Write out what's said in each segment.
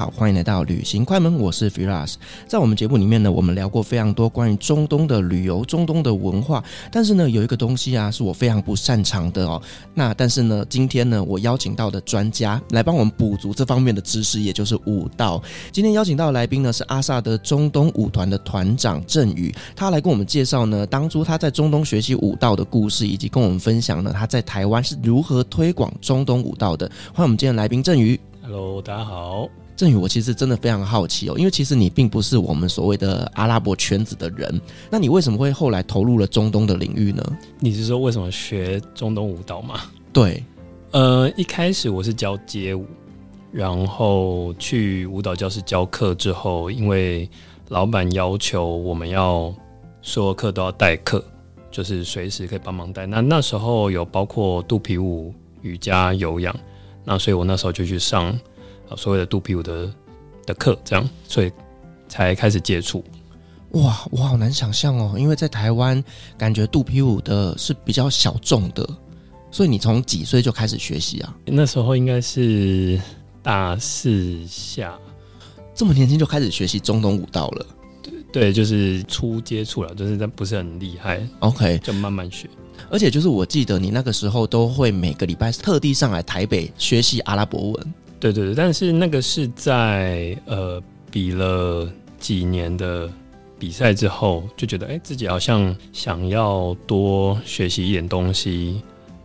好，欢迎来到旅行快门，我是 Firas。在我们节目里面呢，我们聊过非常多关于中东的旅游、中东的文化，但是呢，有一个东西啊，是我非常不擅长的哦。那但是呢，今天呢，我邀请到的专家来帮我们补足这方面的知识，也就是舞蹈。今天邀请到的来宾呢，是阿萨德中东舞团的团长郑宇，他来跟我们介绍呢，当初他在中东学习舞蹈的故事，以及跟我们分享呢，他在台湾是如何推广中东舞蹈的。欢迎我们今天来宾郑宇。Hello，大家好，郑宇，我其实真的非常好奇哦，因为其实你并不是我们所谓的阿拉伯圈子的人，那你为什么会后来投入了中东的领域呢？你是说为什么学中东舞蹈吗？对，呃，一开始我是教街舞，然后去舞蹈教室教课之后，因为老板要求我们要所有课都要代课，就是随时可以帮忙带。那那时候有包括肚皮舞、瑜伽、有氧。那所以，我那时候就去上啊所谓的肚皮舞的的课，这样，所以才开始接触。哇，我好难想象哦，因为在台湾，感觉肚皮舞的是比较小众的，所以你从几岁就开始学习啊？那时候应该是大四下，这么年轻就开始学习中东舞蹈了？对，对，就是初接触了，就是但不是很厉害。OK，就慢慢学。而且就是我记得你那个时候都会每个礼拜特地上来台北学习阿拉伯文。对对对，但是那个是在呃比了几年的比赛之后，就觉得哎自己好像想要多学习一点东西，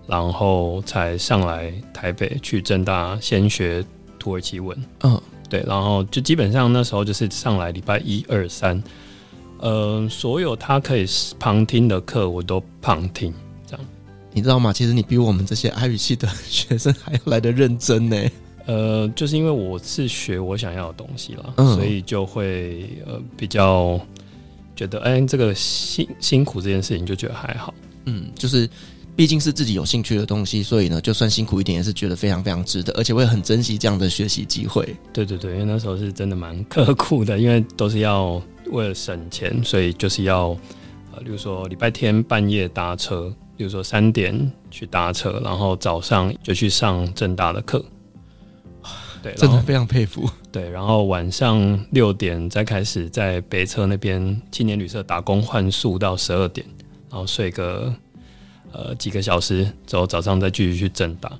然后才上来台北去正大先学土耳其文。嗯，对，然后就基本上那时候就是上来礼拜一二三，呃，所有他可以旁听的课我都旁听。你知道吗？其实你比我们这些阿语系的学生还要来的认真呢。呃，就是因为我是学我想要的东西了，嗯、所以就会呃比较觉得，哎、欸，这个辛辛苦这件事情就觉得还好。嗯，就是毕竟是自己有兴趣的东西，所以呢，就算辛苦一点，也是觉得非常非常值得，而且会很珍惜这样的学习机会。对对对，因为那时候是真的蛮刻苦的，因为都是要为了省钱，所以就是要呃，比如说礼拜天半夜搭车。比如说三点去搭车，然后早上就去上正大的课，对，真的非常佩服。对，然后晚上六点再开始在北车那边青年旅社打工换宿到十二点，然后睡个呃几个小时，之后早上再继续去正大。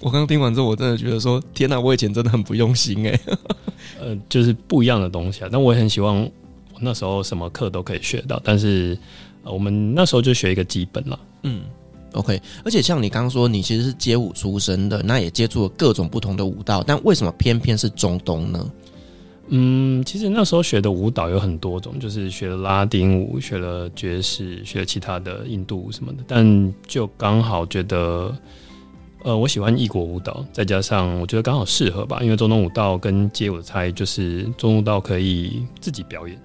我刚刚听完之后，我真的觉得说，天哪，我以前真的很不用心哎。呃，就是不一样的东西啊，但我也很希望我那时候什么课都可以学到，但是。我们那时候就学一个基本了，嗯，OK。而且像你刚刚说，你其实是街舞出身的，那也接触了各种不同的舞蹈，但为什么偏偏是中东呢？嗯，其实那时候学的舞蹈有很多种，就是学了拉丁舞，学了爵士，学了其他的印度舞什么的，但就刚好觉得，呃，我喜欢异国舞蹈，再加上我觉得刚好适合吧，因为中东舞蹈跟街舞的差异就是中东舞蹈可以自己表演。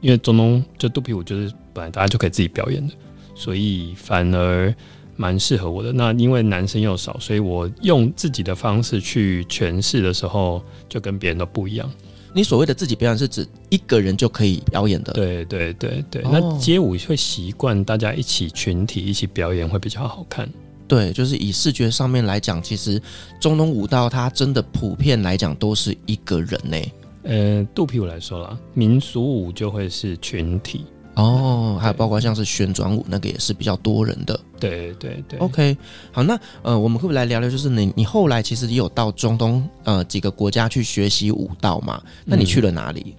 因为中东就肚皮舞就是本来大家就可以自己表演的，所以反而蛮适合我的。那因为男生又少，所以我用自己的方式去诠释的时候，就跟别人都不一样。你所谓的自己表演是指一个人就可以表演的？对对对对。哦、那街舞会习惯大家一起群体一起表演会比较好看。对，就是以视觉上面来讲，其实中东舞蹈它真的普遍来讲都是一个人呢。呃，肚皮舞来说啦，民俗舞就会是群体。哦，还有包括像是旋转舞，那个也是比较多人的。对对对。OK，好，那呃，我们会不会来聊聊？就是你你后来其实也有到中东呃几个国家去学习舞蹈嘛？那你去了哪里？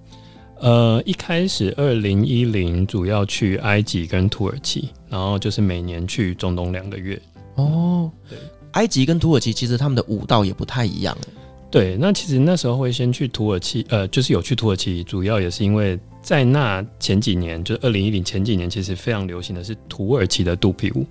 嗯、呃，一开始二零一零主要去埃及跟土耳其，然后就是每年去中东两个月。哦，对，埃及跟土耳其其实他们的舞蹈也不太一样。对，那其实那时候会先去土耳其，呃，就是有去土耳其，主要也是因为。在那前几年，就是二零一零前几年，其实非常流行的是土耳其的肚皮舞。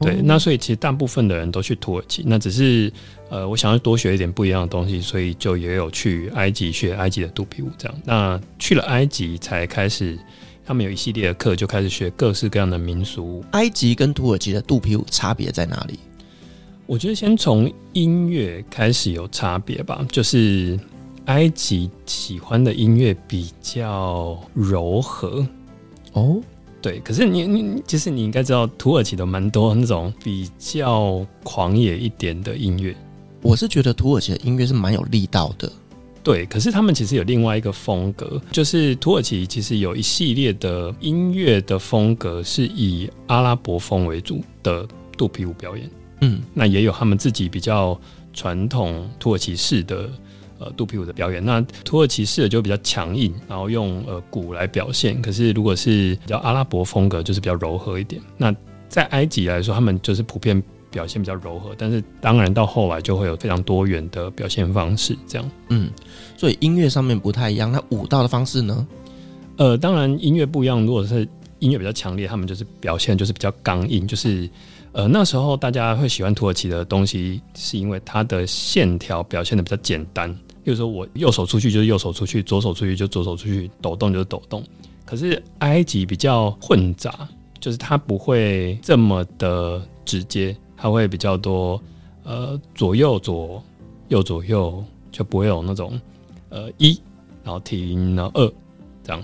对，那所以其实大部分的人都去土耳其。那只是呃，我想要多学一点不一样的东西，所以就也有去埃及学埃及的肚皮舞。这样，那去了埃及才开始，他们有一系列的课，就开始学各式各样的民俗舞。埃及跟土耳其的肚皮舞差别在哪里？我觉得先从音乐开始有差别吧，就是。埃及喜欢的音乐比较柔和哦，对。可是你你其实你应该知道，土耳其的蛮多那种比较狂野一点的音乐。我是觉得土耳其的音乐是蛮有力道的，对。可是他们其实有另外一个风格，就是土耳其其实有一系列的音乐的风格是以阿拉伯风为主的肚皮舞表演。嗯，那也有他们自己比较传统土耳其式的。呃，肚皮舞的表演，那土耳其式的就比较强硬，然后用呃鼓来表现。可是如果是比较阿拉伯风格，就是比较柔和一点。那在埃及来说，他们就是普遍表现比较柔和，但是当然到后来就会有非常多元的表现方式。这样，嗯，所以音乐上面不太一样。那舞蹈的方式呢？呃，当然音乐不一样。如果是音乐比较强烈，他们就是表现就是比较刚硬，就是呃那时候大家会喜欢土耳其的东西，是因为它的线条表现的比较简单。比如说，我右手出去就是右手出去，左手出去就左手出去，抖动就是抖动。可是埃及比较混杂，就是它不会这么的直接，它会比较多呃左右左右左右，就不会有那种呃一然后停然后二这样。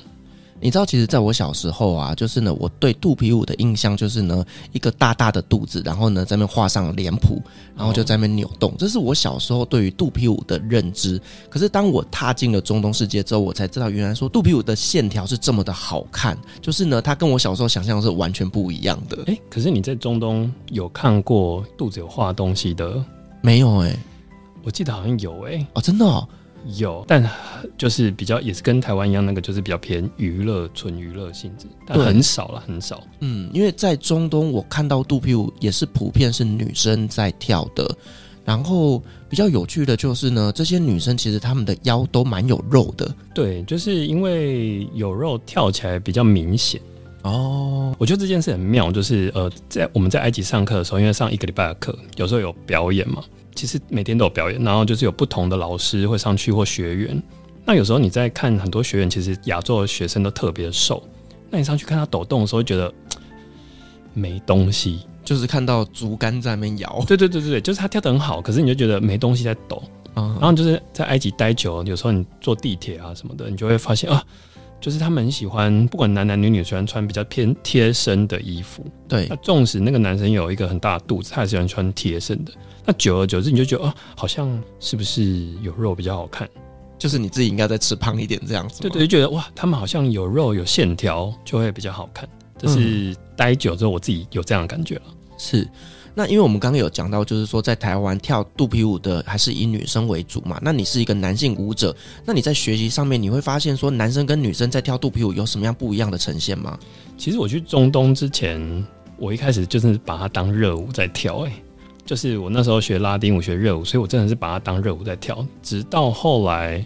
你知道，其实在我小时候啊，就是呢，我对肚皮舞的印象就是呢，一个大大的肚子，然后呢，在那边画上脸谱，然后就在那边扭动，这是我小时候对于肚皮舞的认知。可是当我踏进了中东世界之后，我才知道，原来说肚皮舞的线条是这么的好看，就是呢，它跟我小时候想象是完全不一样的。诶，可是你在中东有看过肚子有画东西的？没有诶，我记得好像有诶。哦，真的哦。有，但就是比较也是跟台湾一样，那个就是比较偏娱乐、纯娱乐性质，但很少了，很少。嗯，因为在中东，我看到肚皮舞也是普遍是女生在跳的。然后比较有趣的就是呢，这些女生其实她们的腰都蛮有肉的。对，就是因为有肉，跳起来比较明显。哦，我觉得这件事很妙，就是呃，在我们在埃及上课的时候，因为上一个礼拜的课，有时候有表演嘛。其实每天都有表演，然后就是有不同的老师会上去或学员。那有时候你在看很多学员，其实亚洲的学生都特别瘦。那你上去看他抖动的时候，会觉得没东西，就是看到竹竿在那边摇。对对对对，就是他跳得很好，可是你就觉得没东西在抖。啊，然后就是在埃及待久，有时候你坐地铁啊什么的，你就会发现啊。就是他们很喜欢，不管男男女女，喜欢穿比较偏贴身的衣服。对，那纵使那个男生有一个很大的肚子，他也喜欢穿贴身的。那久而久之，你就觉得哦，好像是不是有肉比较好看？就是你自己应该再吃胖一点这样子。对对，就觉得哇，他们好像有肉有线条就会比较好看。这是待久之后我自己有这样的感觉了。是。那因为我们刚刚有讲到，就是说在台湾跳肚皮舞的还是以女生为主嘛。那你是一个男性舞者，那你在学习上面你会发现说男生跟女生在跳肚皮舞有什么样不一样的呈现吗？其实我去中东之前，我一开始就是把它当热舞在跳，诶，就是我那时候学拉丁舞学热舞，所以我真的是把它当热舞在跳。直到后来，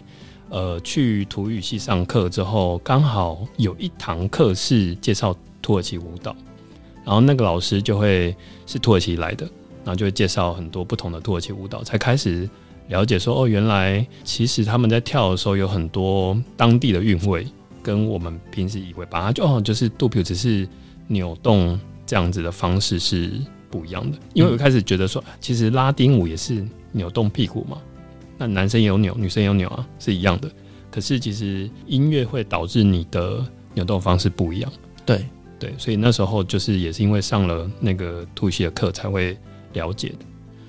呃，去土语系上课之后，刚好有一堂课是介绍土耳其舞蹈。然后那个老师就会是土耳其来的，然后就会介绍很多不同的土耳其舞蹈，才开始了解说哦，原来其实他们在跳的时候有很多当地的韵味，跟我们平时以为把它就哦就是肚皮只是扭动这样子的方式是不一样的。因为我开始觉得说，其实拉丁舞也是扭动屁股嘛，那男生也有扭，女生也有扭啊，是一样的。可是其实音乐会导致你的扭动方式不一样。对对，所以那时候就是也是因为上了那个突袭的课才会了解的。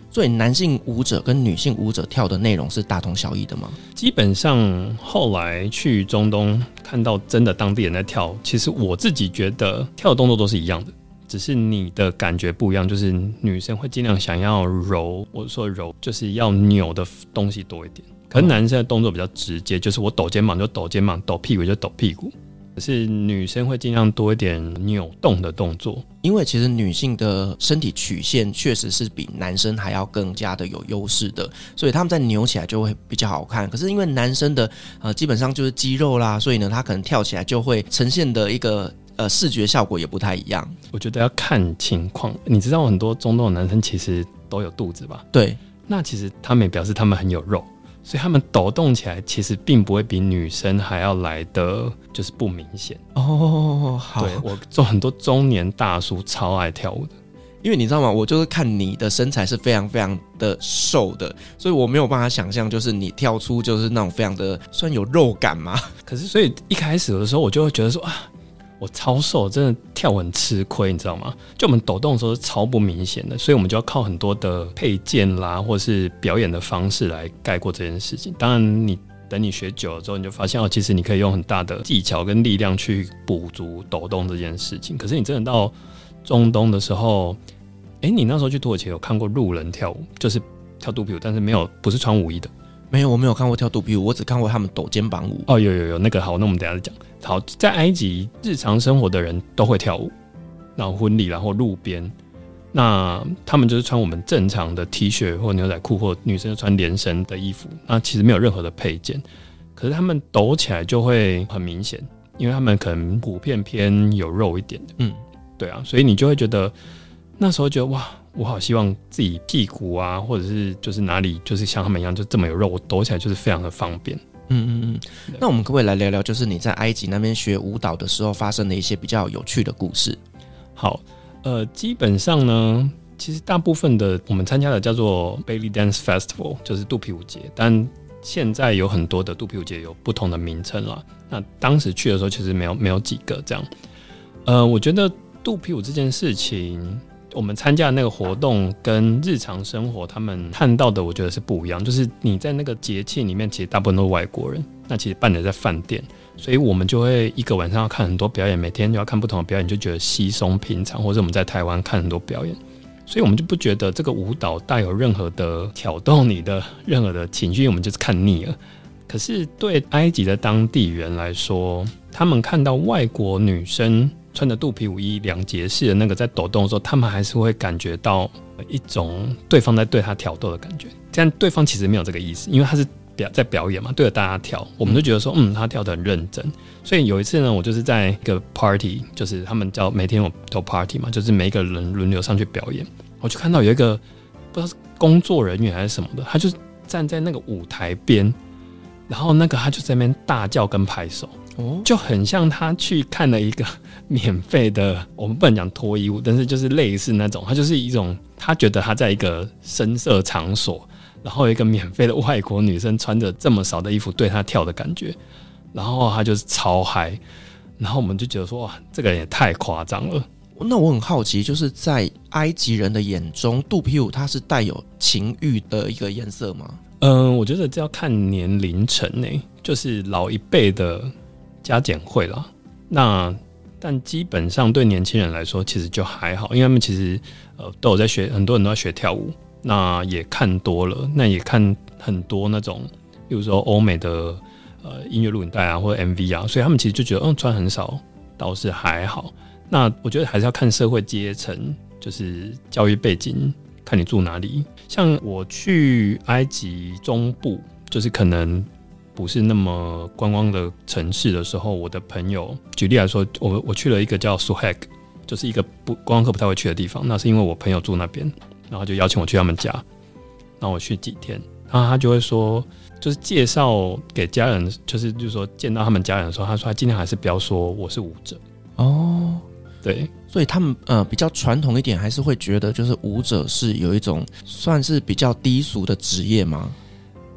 所以男性舞者跟女性舞者跳的内容是大同小异的吗？基本上后来去中东看到真的当地人在跳，其实我自己觉得跳的动作都是一样的，只是你的感觉不一样。就是女生会尽量想要柔，我说柔就是要扭的东西多一点，可能男生的动作比较直接，就是我抖肩膀就抖肩膀，抖屁股就抖屁股。可是女生会尽量多一点扭动的动作，因为其实女性的身体曲线确实是比男生还要更加的有优势的，所以他们在扭起来就会比较好看。可是因为男生的呃基本上就是肌肉啦，所以呢他可能跳起来就会呈现的一个呃视觉效果也不太一样。我觉得要看情况，你知道很多中东的男生其实都有肚子吧？对，那其实他们也表示他们很有肉。所以他们抖动起来，其实并不会比女生还要来的就是不明显哦。好，对，我做很多中年大叔超爱跳舞的，因为你知道吗？我就是看你的身材是非常非常的瘦的，所以我没有办法想象，就是你跳出就是那种非常的算有肉感嘛。可是，所以一开始的时候，我就会觉得说啊。我超瘦，真的跳很吃亏，你知道吗？就我们抖动的时候是超不明显的，所以我们就要靠很多的配件啦，或是表演的方式来盖过这件事情。当然，你等你学久了之后，你就发现哦，其实你可以用很大的技巧跟力量去补足抖动这件事情。可是你真的到中东的时候，哎，你那时候去土耳其有看过路人跳舞，就是跳肚皮舞，但是没有不是穿舞衣的。没有，我没有看过跳肚皮舞，我只看过他们抖肩膀舞。哦，有有有，那个好，那我们等下再讲。好，在埃及日常生活的人都会跳舞，然后婚礼，然后路边，那他们就是穿我们正常的 T 恤或牛仔裤，或女生穿连身的衣服，那其实没有任何的配件，可是他们抖起来就会很明显，因为他们可能普遍偏有肉一点的，嗯，对啊，所以你就会觉得那时候觉得哇。我好希望自己屁股啊，或者是就是哪里，就是像他们一样，就这么有肉，我抖起来就是非常的方便。嗯嗯嗯。那我们可不可以来聊聊，就是你在埃及那边学舞蹈的时候发生的一些比较有趣的故事？好，呃，基本上呢，其实大部分的我们参加的叫做 Belly Dance Festival，就是肚皮舞节，但现在有很多的肚皮舞节有不同的名称了。那当时去的时候，其实没有没有几个这样。呃，我觉得肚皮舞这件事情。我们参加的那个活动跟日常生活他们看到的，我觉得是不一样。就是你在那个节庆里面，其实大部分都是外国人，那其实办的在饭店，所以我们就会一个晚上要看很多表演，每天就要看不同的表演，就觉得稀松平常。或者我们在台湾看很多表演，所以我们就不觉得这个舞蹈带有任何的挑动你的任何的情绪，我们就是看腻了。可是对埃及的当地人来说，他们看到外国女生。穿着肚皮舞衣两节式的那个在抖动的时候，他们还是会感觉到一种对方在对他挑逗的感觉。这样对方其实没有这个意思，因为他是表在表演嘛，对着大家跳，我们就觉得说，嗯，他跳得很认真。所以有一次呢，我就是在一个 party，就是他们叫每天有都 party 嘛，就是每一个人轮流上去表演。我就看到有一个不知道是工作人员还是什么的，他就站在那个舞台边，然后那个他就在那边大叫跟拍手。就很像他去看了一个 免费的，我们不能讲脱衣舞，但是就是类似那种，他就是一种他觉得他在一个声色场所，然后一个免费的外国女生穿着这么少的衣服对他跳的感觉，然后他就是超嗨，然后我们就觉得说哇，这个人也太夸张了。那我很好奇，就是在埃及人的眼中，肚皮舞它是带有情欲的一个颜色吗？嗯，我觉得这要看年龄层诶，就是老一辈的。加减会啦，那但基本上对年轻人来说，其实就还好，因为他们其实呃都有在学，很多人都在学跳舞，那也看多了，那也看很多那种，比如说欧美的呃音乐录影带啊或者 MV 啊，所以他们其实就觉得嗯穿很少倒是还好。那我觉得还是要看社会阶层，就是教育背景，看你住哪里。像我去埃及中部，就是可能。不是那么观光的城市的时候，我的朋友举例来说，我我去了一个叫 Suhag，就是一个不观光客不太会去的地方。那是因为我朋友住那边，然后就邀请我去他们家，然后我去几天，然后他就会说，就是介绍给家人，就是就是说见到他们家人的时候，他说他尽量还是不要说我是舞者哦，对，所以他们呃比较传统一点，还是会觉得就是舞者是有一种算是比较低俗的职业吗？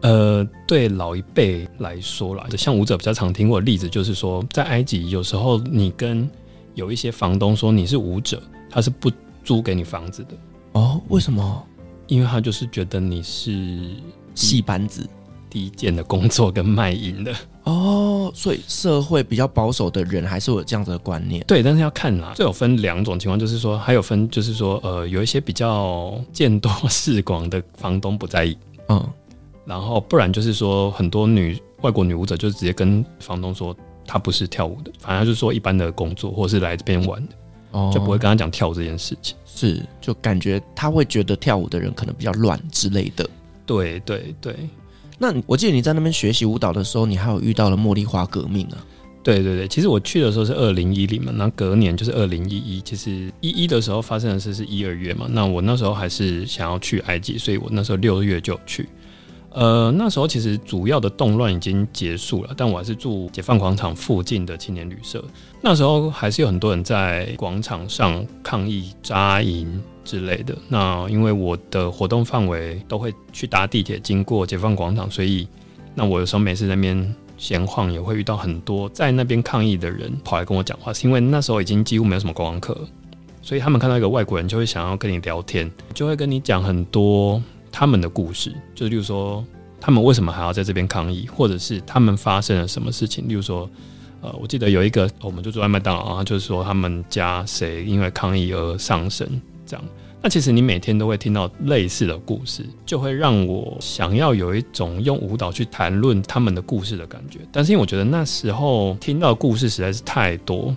呃，对老一辈来说啦，像舞者比较常听过的例子，就是说在埃及，有时候你跟有一些房东说你是舞者，他是不租给你房子的。哦，为什么？因为他就是觉得你是戏班子、低贱的工作跟卖淫的。哦，所以社会比较保守的人还是有这样子的观念。对，但是要看啦，这有分两种情况，就是说还有分，就是说呃，有一些比较见多识广的房东不在意，嗯。然后不然就是说，很多女外国女舞者就直接跟房东说，她不是跳舞的，反正就是说一般的工作，或者是来这边玩的，哦，就不会跟他讲跳舞这件事情。是，就感觉他会觉得跳舞的人可能比较乱之类的。对对对。那我记得你在那边学习舞蹈的时候，你还有遇到了茉莉花革命啊？对对对，其实我去的时候是二零一零嘛，那隔年就是二零一一。其实一一的时候发生的事是一二月嘛，那我那时候还是想要去埃及，所以我那时候六月就去。呃，那时候其实主要的动乱已经结束了，但我还是住解放广场附近的青年旅社。那时候还是有很多人在广场上抗议、扎营之类的。那因为我的活动范围都会去搭地铁经过解放广场，所以那我有时候每次在那边闲晃，也会遇到很多在那边抗议的人跑来跟我讲话。是因为那时候已经几乎没有什么观光客，所以他们看到一个外国人就会想要跟你聊天，就会跟你讲很多。他们的故事，就是例如说，他们为什么还要在这边抗议，或者是他们发生了什么事情？例如说，呃，我记得有一个，我们就住在麦当劳啊，就是说他们家谁因为抗议而丧生，这样。那其实你每天都会听到类似的故事，就会让我想要有一种用舞蹈去谈论他们的故事的感觉。但是因为我觉得那时候听到的故事实在是太多，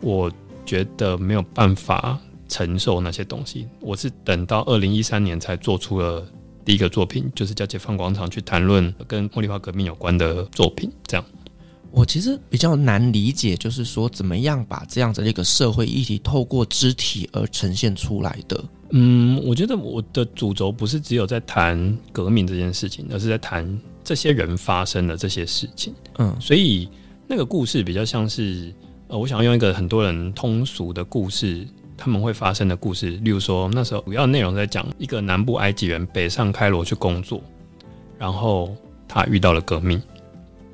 我觉得没有办法承受那些东西。我是等到二零一三年才做出了。第一个作品就是叫解放广场，去谈论跟茉莉花革命有关的作品。这样，我其实比较难理解，就是说怎么样把这样子的一个社会议题透过肢体而呈现出来的。嗯，我觉得我的主轴不是只有在谈革命这件事情，而是在谈这些人发生的这些事情。嗯，所以那个故事比较像是，呃，我想要用一个很多人通俗的故事。他们会发生的故事，例如说，那时候主要内容在讲一个南部埃及人北上开罗去工作，然后他遇到了革命，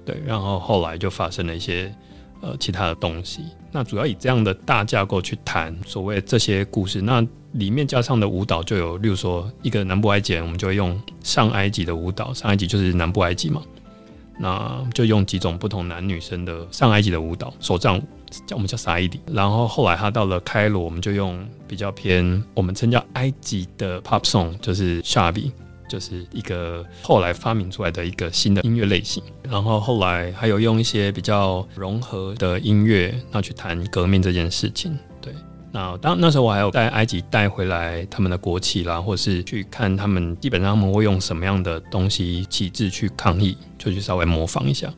对，然后后来就发生了一些呃其他的东西。那主要以这样的大架构去谈所谓这些故事，那里面加上的舞蹈就有，例如说一个南部埃及人，我们就会用上埃及的舞蹈，上埃及就是南部埃及嘛，那就用几种不同男女生的上埃及的舞蹈，手杖舞。叫我们叫萨伊迪，然后后来他到了开罗，我们就用比较偏我们称叫埃及的 pop song，就是 Shabi，就是一个后来发明出来的一个新的音乐类型。然后后来还有用一些比较融合的音乐，那去谈革命这件事情。对，那当那时候我还有在埃及带回来他们的国旗啦，或是去看他们基本上他们会用什么样的东西旗帜去抗议，就去稍微模仿一下。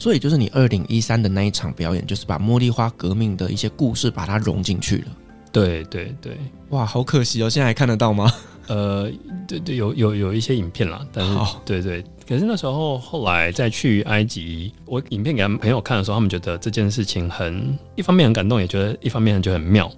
所以就是你二零一三的那一场表演，就是把茉莉花革命的一些故事把它融进去了。对对对，哇，好可惜哦，现在还看得到吗？呃，对对，有有有一些影片啦，但是好对对，可是那时候后来再去埃及，我影片给他们朋友看的时候，他们觉得这件事情很一方面很感动，也觉得一方面就很妙，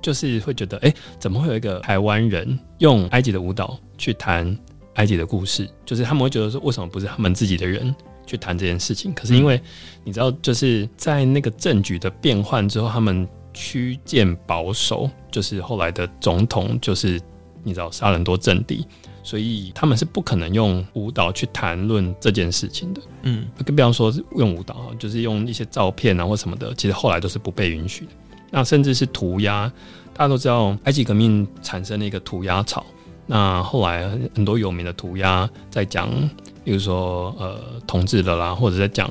就是会觉得哎，怎么会有一个台湾人用埃及的舞蹈去谈埃及的故事？就是他们会觉得说，为什么不是他们自己的人？去谈这件事情，可是因为你知道，就是在那个政局的变换之后，他们趋渐保守，就是后来的总统就是你知道杀人多政敌，所以他们是不可能用舞蹈去谈论这件事情的。嗯，更不要说用舞蹈，就是用一些照片啊或什么的，其实后来都是不被允许的。那甚至是涂鸦，大家都知道埃及革命产生了一个涂鸦潮，那后来很多有名的涂鸦在讲。比如说，呃，同志的啦，或者在讲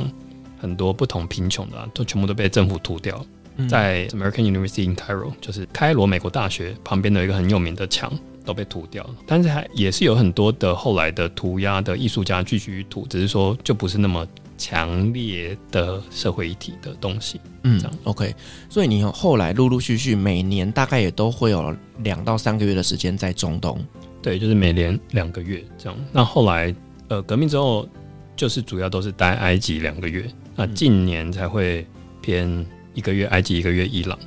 很多不同贫穷的啦，都全部都被政府涂掉。嗯、在 American University in Cairo，就是开罗美国大学旁边的一个很有名的墙都被涂掉了。但是还也是有很多的后来的涂鸦的艺术家继续涂，只是说就不是那么强烈的社会议题的东西。嗯，这样 OK。所以你后来陆陆续续每年大概也都会有两到三个月的时间在中东。对，就是每年两个月这样。那后来。呃，革命之后就是主要都是待埃及两个月，那近年才会偏一个月埃及，一个月伊朗。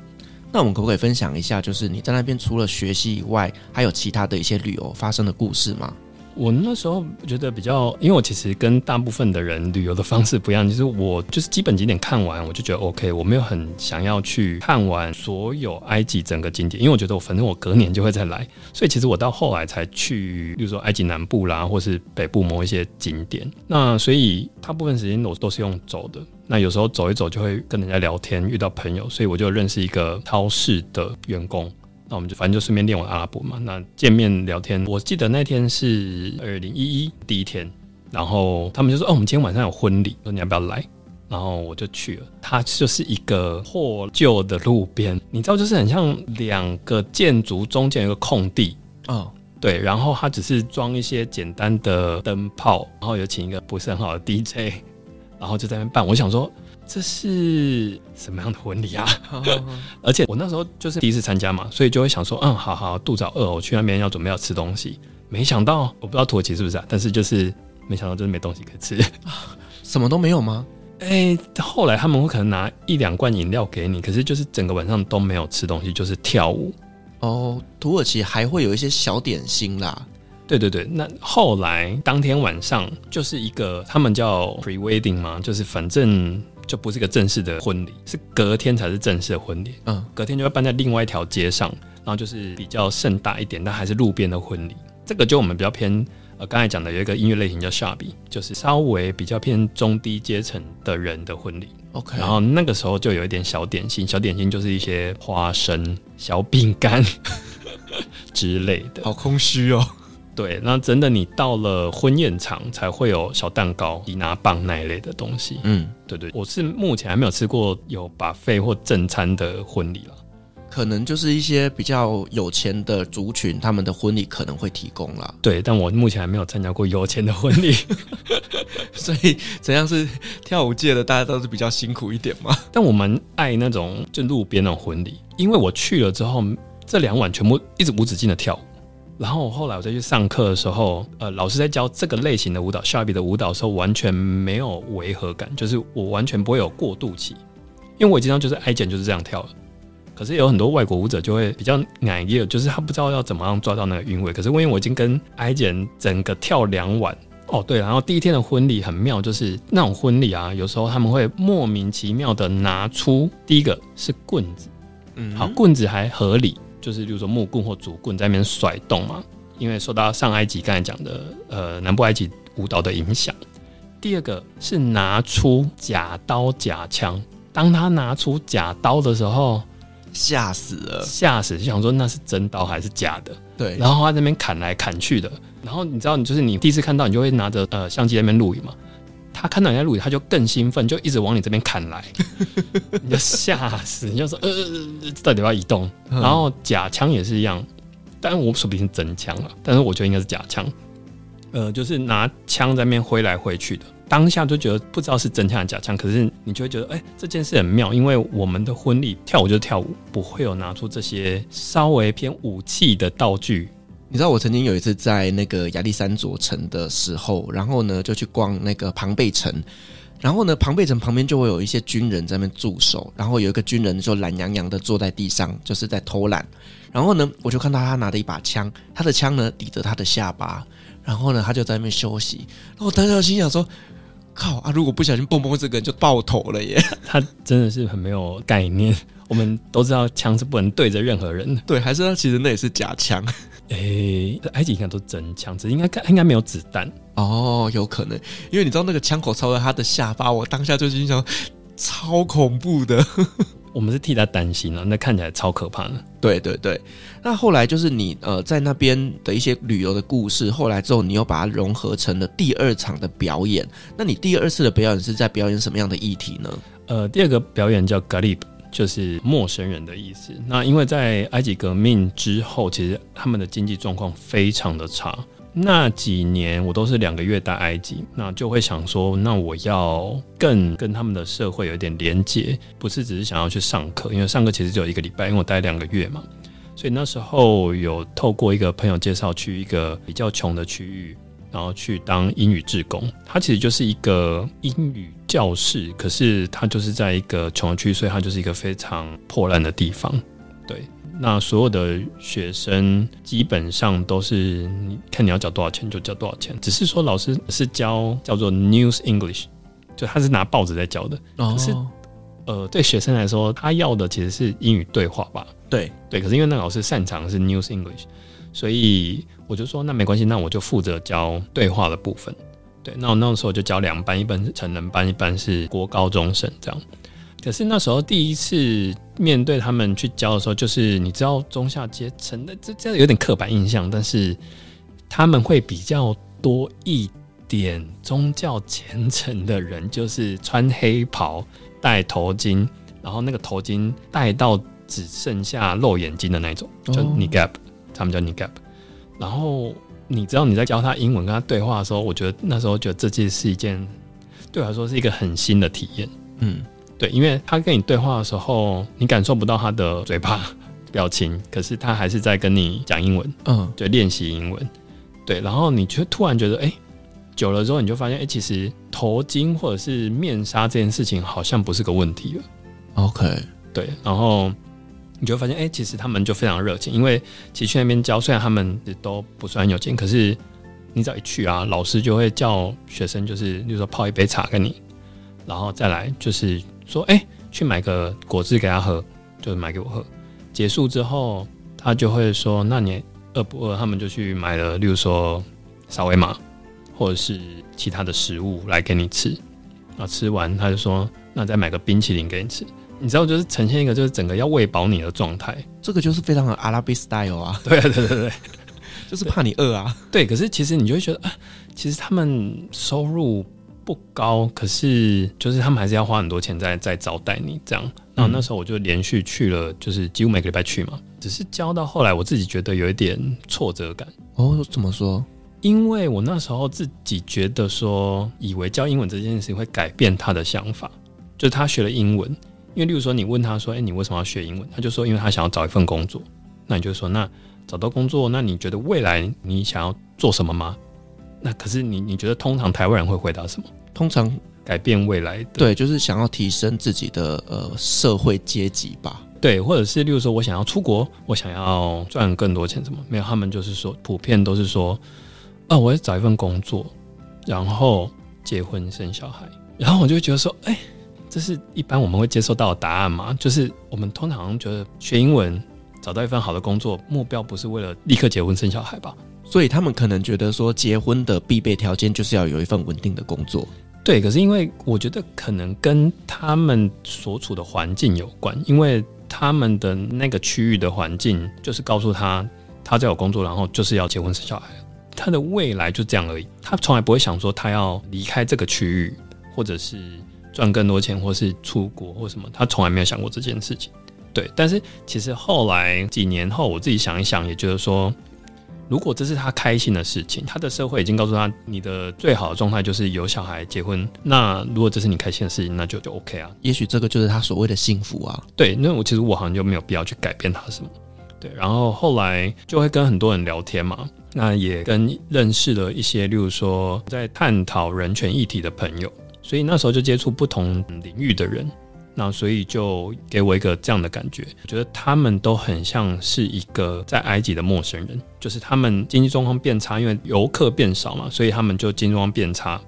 那我们可不可以分享一下，就是你在那边除了学习以外，还有其他的一些旅游发生的故事吗？我那时候觉得比较，因为我其实跟大部分的人旅游的方式不一样，就是我就是基本景点看完，我就觉得 OK，我没有很想要去看完所有埃及整个景点，因为我觉得我反正我隔年就会再来，所以其实我到后来才去，比如说埃及南部啦，或是北部某一些景点。那所以大部分时间我都是用走的，那有时候走一走就会跟人家聊天，遇到朋友，所以我就认识一个超市的员工。那我们就反正就顺便练完阿拉伯嘛。那见面聊天，我记得那天是二零一一第一天，然后他们就说：“哦，我们今天晚上有婚礼，说你要不要来？”然后我就去了。它就是一个破旧的路边，你知道，就是很像两个建筑中间有个空地哦，对。然后它只是装一些简单的灯泡，然后有请一个不是很好的 DJ，然后就在那边办。我想说。这是什么样的婚礼啊？而且我那时候就是第一次参加嘛，所以就会想说，嗯，好好，肚子好饿，我去那边要准备要吃东西。没想到，我不知道土耳其是不是啊，但是就是没想到，就是没东西可以吃，什么都没有吗？哎、欸，后来他们会可能拿一两罐饮料给你，可是就是整个晚上都没有吃东西，就是跳舞。哦，土耳其还会有一些小点心啦。对对对，那后来当天晚上就是一个他们叫 pre wedding 嘛，就是反正。就不是一个正式的婚礼，是隔天才是正式的婚礼。嗯，隔天就会办在另外一条街上，然后就是比较盛大一点，但还是路边的婚礼。这个就我们比较偏呃，刚才讲的有一个音乐类型叫 Shabi，就是稍微比较偏中低阶层的人的婚礼。OK，然后那个时候就有一点小点心，小点心就是一些花生、小饼干 之类的。好空虚哦。对，那真的你到了婚宴场才会有小蛋糕、吉拿棒那一类的东西。嗯，对对，我是目前还没有吃过有 buffet 或正餐的婚礼了。可能就是一些比较有钱的族群，他们的婚礼可能会提供啦。对，但我目前还没有参加过有钱的婚礼，所以怎样是跳舞界的，大家都是比较辛苦一点嘛。但我蛮爱那种就路边那种婚礼，因为我去了之后，这两晚全部一直无止境的跳舞。然后我后来我再去上课的时候，呃，老师在教这个类型的舞蹈，Shabi 的舞蹈时候，完全没有违和感，就是我完全不会有过渡期，因为我经常就是挨剪就是这样跳。可是有很多外国舞者就会比较难耶，就是他不知道要怎么样抓到那个韵味。可是因为我已经跟挨剪整个跳两晚，哦对，然后第一天的婚礼很妙，就是那种婚礼啊，有时候他们会莫名其妙的拿出第一个是棍子，嗯，好，棍子还合理。就是，比如说木棍或竹棍在那边甩动嘛，因为受到上埃及刚才讲的呃南部埃及舞蹈的影响。第二个是拿出假刀假枪，当他拿出假刀的时候，吓死了，吓死，就想说那是真刀还是假的？对，然后他在那边砍来砍去的，然后你知道，你就是你第一次看到，你就会拿着呃相机在那边录影嘛。他看到你在录影，他就更兴奋，就一直往你这边砍来，你就吓死，你就说呃，到底要不要移动？然后假枪也是一样，当然我说不定是真枪了，但是我觉得应该是假枪。呃，就是拿枪在那边挥来挥去的，当下就觉得不知道是真枪还是假枪，可是你就会觉得哎、欸，这件事很妙，因为我们的婚礼跳舞就是跳舞，不会有拿出这些稍微偏武器的道具。你知道我曾经有一次在那个亚历山卓城的时候，然后呢就去逛那个庞贝城，然后呢庞贝城旁边就会有一些军人在那边驻守，然后有一个军人就懒洋洋的坐在地上，就是在偷懒。然后呢我就看到他拿着一把枪，他的枪呢抵着他的下巴，然后呢他就在那边休息。然后我当时心想说：靠啊！如果不小心蹦蹦这个人就爆头了耶！他真的是很没有概念。我们都知道枪是不能对着任何人的，对，还是他其实那也是假枪。诶、欸，埃及应该都真枪，只应该应该没有子弹哦，有可能，因为你知道那个枪口朝在他的下巴，我当下就心想，超恐怖的。我们是替他担心了，那看起来超可怕的。对对对，那后来就是你呃在那边的一些旅游的故事，后来之后你又把它融合成了第二场的表演。那你第二次的表演是在表演什么样的议题呢？呃，第二个表演叫 Garib。就是陌生人的意思。那因为在埃及革命之后，其实他们的经济状况非常的差。那几年我都是两个月待埃及，那就会想说，那我要更跟他们的社会有一点连接，不是只是想要去上课，因为上课其实只有一个礼拜，因为我待两个月嘛。所以那时候有透过一个朋友介绍去一个比较穷的区域。然后去当英语志工，他其实就是一个英语教室，可是他就是在一个穷的区，所以他就是一个非常破烂的地方。对，那所有的学生基本上都是你看你要交多少钱就交多少钱，只是说老师是教叫做 News English，就他是拿报纸在教的。可是呃，对学生来说，他要的其实是英语对话吧？对对。可是因为那老师擅长的是 News English，所以我就说那没关系，那我就负责教对话的部分。对，那我那个时候就教两班，一班是成人班，一班是国高中生这样。可是那时候第一次面对他们去教的时候，就是你知道中下阶层的这这有点刻板印象，但是他们会比较多一点宗教虔诚的人，就是穿黑袍、戴头巾，然后那个头巾戴到只剩下露眼睛的那种，就 niqab，他们叫你 gap，然后。你知道你在教他英文跟他对话的时候，我觉得那时候觉得这件是一件对我来说是一个很新的体验。嗯，对，因为他跟你对话的时候，你感受不到他的嘴巴表情，可是他还是在跟你讲英文。嗯，就练习英文。对，然后你却突然觉得，哎，久了之后你就发现，哎，其实头巾或者是面纱这件事情好像不是个问题了。OK，对，然后。你就发现，哎、其实他们就非常热情，因为其实去那边教，虽然他们都不算有钱，可是你只要一去啊，老师就会叫学生，就是比如说泡一杯茶给你，然后再来就是说，哎、去买个果汁给他喝，就是买给我喝。结束之后，他就会说，那你饿不饿？他们就去买了，例如说沙威玛或者是其他的食物来给你吃。啊吃完，他就说，那再买个冰淇淋给你吃。你知道，就是呈现一个就是整个要喂饱你的状态，这个就是非常的阿拉伯 style 啊。对啊，对对对，就是怕你饿啊。对，可是其实你就会觉得，啊，其实他们收入不高，可是就是他们还是要花很多钱在在招待你这样。然后那时候我就连续去了，就是几乎每个礼拜去嘛。只是教到后来，我自己觉得有一点挫折感。哦，怎么说？因为我那时候自己觉得说，以为教英文这件事情会改变他的想法，就是他学了英文。因为，例如说，你问他说：“哎，你为什么要学英文？”他就说：“因为他想要找一份工作。”那你就说：“那找到工作，那你觉得未来你想要做什么吗？”那可是你，你觉得通常台湾人会回答什么？通常改变未来，对，就是想要提升自己的呃社会阶级吧。对，或者是例如说我想要出国，我想要赚更多钱，什么没有？他们就是说，普遍都是说：“哦，我要找一份工作，然后结婚生小孩。”然后我就觉得说：“哎。”这是一般我们会接受到的答案嘛？就是我们通常觉得学英文找到一份好的工作，目标不是为了立刻结婚生小孩吧？所以他们可能觉得说，结婚的必备条件就是要有一份稳定的工作。对，可是因为我觉得可能跟他们所处的环境有关，因为他们的那个区域的环境就是告诉他，他在有工作，然后就是要结婚生小孩，他的未来就这样而已。他从来不会想说他要离开这个区域，或者是。赚更多钱，或是出国，或什么，他从来没有想过这件事情。对，但是其实后来几年后，我自己想一想，也觉得说，如果这是他开心的事情，他的社会已经告诉他，你的最好的状态就是有小孩、结婚。那如果这是你开心的事情，那就就 OK 啊。也许这个就是他所谓的幸福啊。对，那我其实我好像就没有必要去改变他什么。对，然后后来就会跟很多人聊天嘛，那也跟认识了一些，例如说在探讨人权议题的朋友。所以那时候就接触不同领域的人，那所以就给我一个这样的感觉，觉得他们都很像是一个在埃及的陌生人，就是他们经济状况变差，因为游客变少嘛，所以他们就经济状况变差，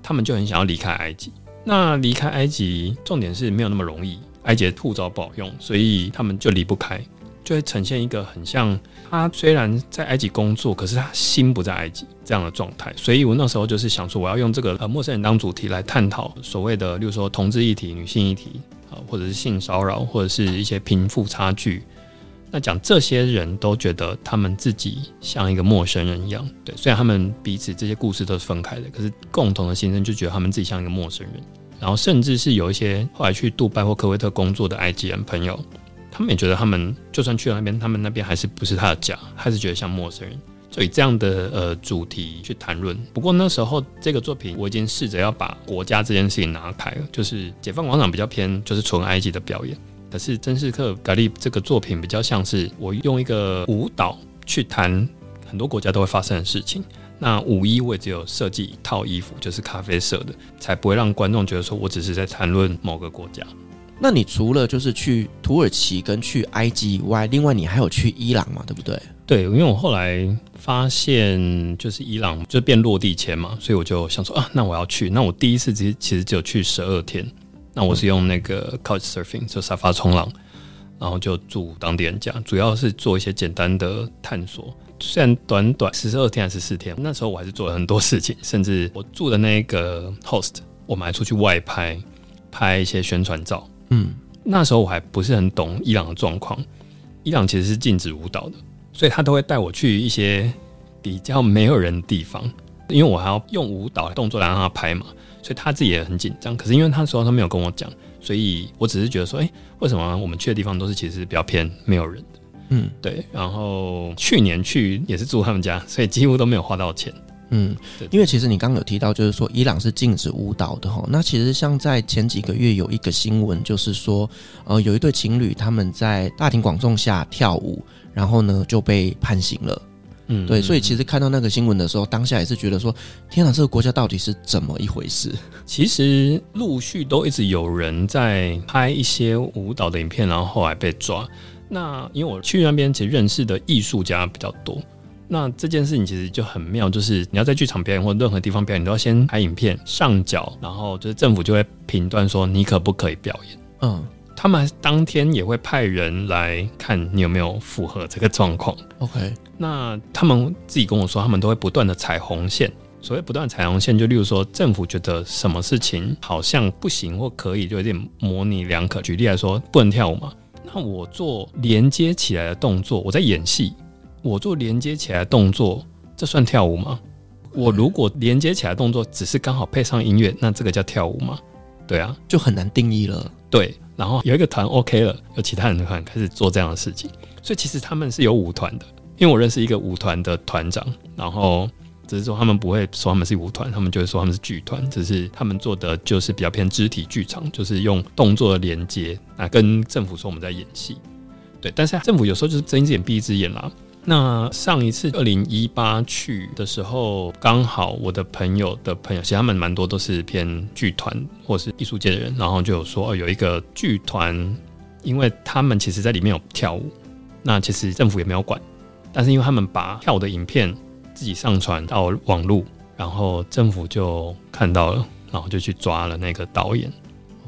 他们就很想要离开埃及。那离开埃及，重点是没有那么容易，埃及的护照不好用，所以他们就离不开。就会呈现一个很像他虽然在埃及工作，可是他心不在埃及这样的状态。所以我那时候就是想说，我要用这个呃陌生人当主题来探讨所谓的，例如说同志议题、女性议题啊，或者是性骚扰，或者是一些贫富差距。那讲这些人都觉得他们自己像一个陌生人一样，对，虽然他们彼此这些故事都是分开的，可是共同的心声就觉得他们自己像一个陌生人。然后甚至是有一些后来去杜拜或科威特工作的埃及人朋友。他们也觉得，他们就算去了那边，他们那边还是不是他的家，还是觉得像陌生人。就以这样的呃主题去谈论。不过那时候这个作品，我已经试着要把国家这件事情拿开了，就是解放广场比较偏，就是纯埃及的表演。可是珍视克·格利这个作品比较像是我用一个舞蹈去谈很多国家都会发生的事情。那舞衣我也只有设计一套衣服，就是咖啡色的，才不会让观众觉得说我只是在谈论某个国家。那你除了就是去土耳其跟去埃及以外，另外你还有去伊朗嘛？对不对？对，因为我后来发现就是伊朗就变落地签嘛，所以我就想说啊，那我要去。那我第一次其实其实只有去十二天，那我是用那个 Couch Surfing 就沙发冲浪，然后就住当地人家，主要是做一些简单的探索。虽然短短十二天还是四天，那时候我还是做了很多事情，甚至我住的那个 host，我们还出去外拍，拍一些宣传照。嗯，那时候我还不是很懂伊朗的状况，伊朗其实是禁止舞蹈的，所以他都会带我去一些比较没有人的地方，因为我还要用舞蹈的动作来让他拍嘛，所以他自己也很紧张。可是因为他说他没有跟我讲，所以我只是觉得说，哎、欸，为什么我们去的地方都是其实比较偏没有人的？嗯，对。然后去年去也是住他们家，所以几乎都没有花到钱。嗯，因为其实你刚刚有提到，就是说伊朗是禁止舞蹈的哈。那其实像在前几个月有一个新闻，就是说，呃，有一对情侣他们在大庭广众下跳舞，然后呢就被判刑了。嗯，对，所以其实看到那个新闻的时候，当下也是觉得说，天哪，这个国家到底是怎么一回事？其实陆续都一直有人在拍一些舞蹈的影片，然后后来被抓。那因为我去那边，其实认识的艺术家比较多。那这件事情其实就很妙，就是你要在剧场表演或任何地方表演，你都要先拍影片上缴，然后就是政府就会评断说你可不可以表演。嗯，他们当天也会派人来看你有没有符合这个状况。OK，那他们自己跟我说，他们都会不断的踩红线。所谓不断踩红线，就例如说政府觉得什么事情好像不行或可以，就有点模棱两可。举例来说，不能跳舞嘛？那我做连接起来的动作，我在演戏。我做连接起来动作，这算跳舞吗？我如果连接起来动作只是刚好配上音乐，那这个叫跳舞吗？对啊，就很难定义了。对，然后有一个团 OK 了，有其他人的团开始做这样的事情，所以其实他们是有舞团的。因为我认识一个舞团的团长，然后只是说他们不会说他们是舞团，他们就会说他们是剧团，只是他们做的就是比较偏肢体剧场，就是用动作的连接啊，跟政府说我们在演戏。对，但是政府有时候就是睁一只眼闭一只眼啦。那上一次二零一八去的时候，刚好我的朋友的朋友，其实他们蛮多都是偏剧团或是艺术界的人，然后就有说哦，有一个剧团，因为他们其实在里面有跳舞，那其实政府也没有管，但是因为他们把跳舞的影片自己上传到网络，然后政府就看到了，然后就去抓了那个导演。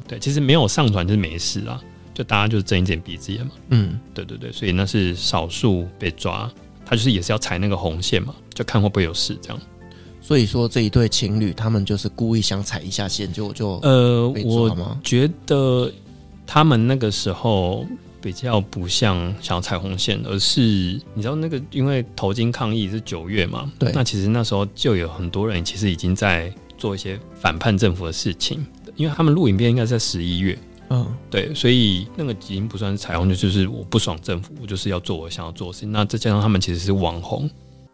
对，其实没有上传就是没事啊。就大家就是睁一只眼闭一只眼嘛，嗯，对对对，所以那是少数被抓，他就是也是要踩那个红线嘛，就看会不会有事这样。所以说这一对情侣他们就是故意想踩一下线，就就呃，我觉得他们那个时候比较不像想要踩红线，而是你知道那个因为头巾抗议是九月嘛，对，那其实那时候就有很多人其实已经在做一些反叛政府的事情，因为他们录影片应该是在十一月。嗯，对，所以那个已经不算是彩虹，就就是我不爽政府，我就是要做我想要做的事情。那再加上他们其实是网红，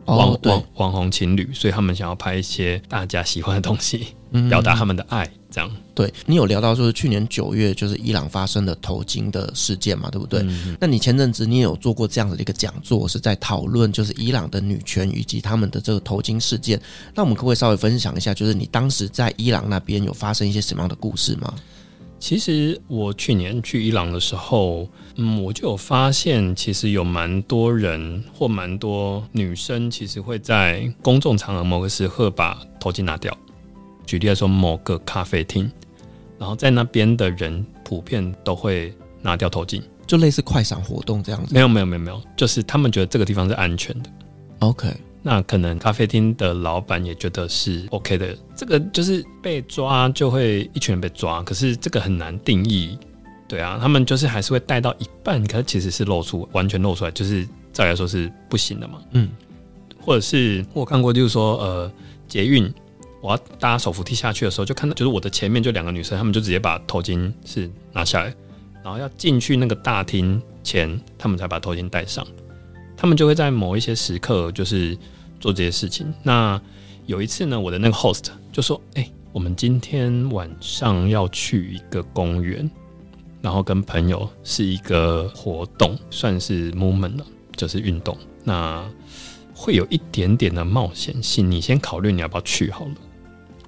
网、哦、网网红情侣，所以他们想要拍一些大家喜欢的东西，嗯、表达他们的爱。这样，对你有聊到就是去年九月就是伊朗发生的头巾的事件嘛，对不对？嗯、那你前阵子你也有做过这样子的一个讲座，是在讨论就是伊朗的女权以及他们的这个头巾事件。那我们可不可以稍微分享一下，就是你当时在伊朗那边有发生一些什么样的故事吗？其实我去年去伊朗的时候，嗯，我就有发现，其实有蛮多人或蛮多女生，其实会在公众场合某个时刻把头巾拿掉。举例来说，某个咖啡厅，然后在那边的人普遍都会拿掉头巾，就类似快闪活动这样子。没有，没有，没有，没有，就是他们觉得这个地方是安全的。OK。那可能咖啡厅的老板也觉得是 OK 的，这个就是被抓就会一群人被抓，可是这个很难定义，对啊，他们就是还是会带到一半，可是其实是露出完全露出来，就是照理来说是不行的嘛，嗯，或者是我看过，就是说呃捷运我要搭手扶梯下去的时候，就看到就是我的前面就两个女生，她们就直接把头巾是拿下来，然后要进去那个大厅前，她们才把头巾戴上，他们就会在某一些时刻就是。做这些事情。那有一次呢，我的那个 host 就说：“哎、我们今天晚上要去一个公园，然后跟朋友是一个活动，算是 movement 了，就是运动。那会有一点点的冒险性，你先考虑你要不要去好了。”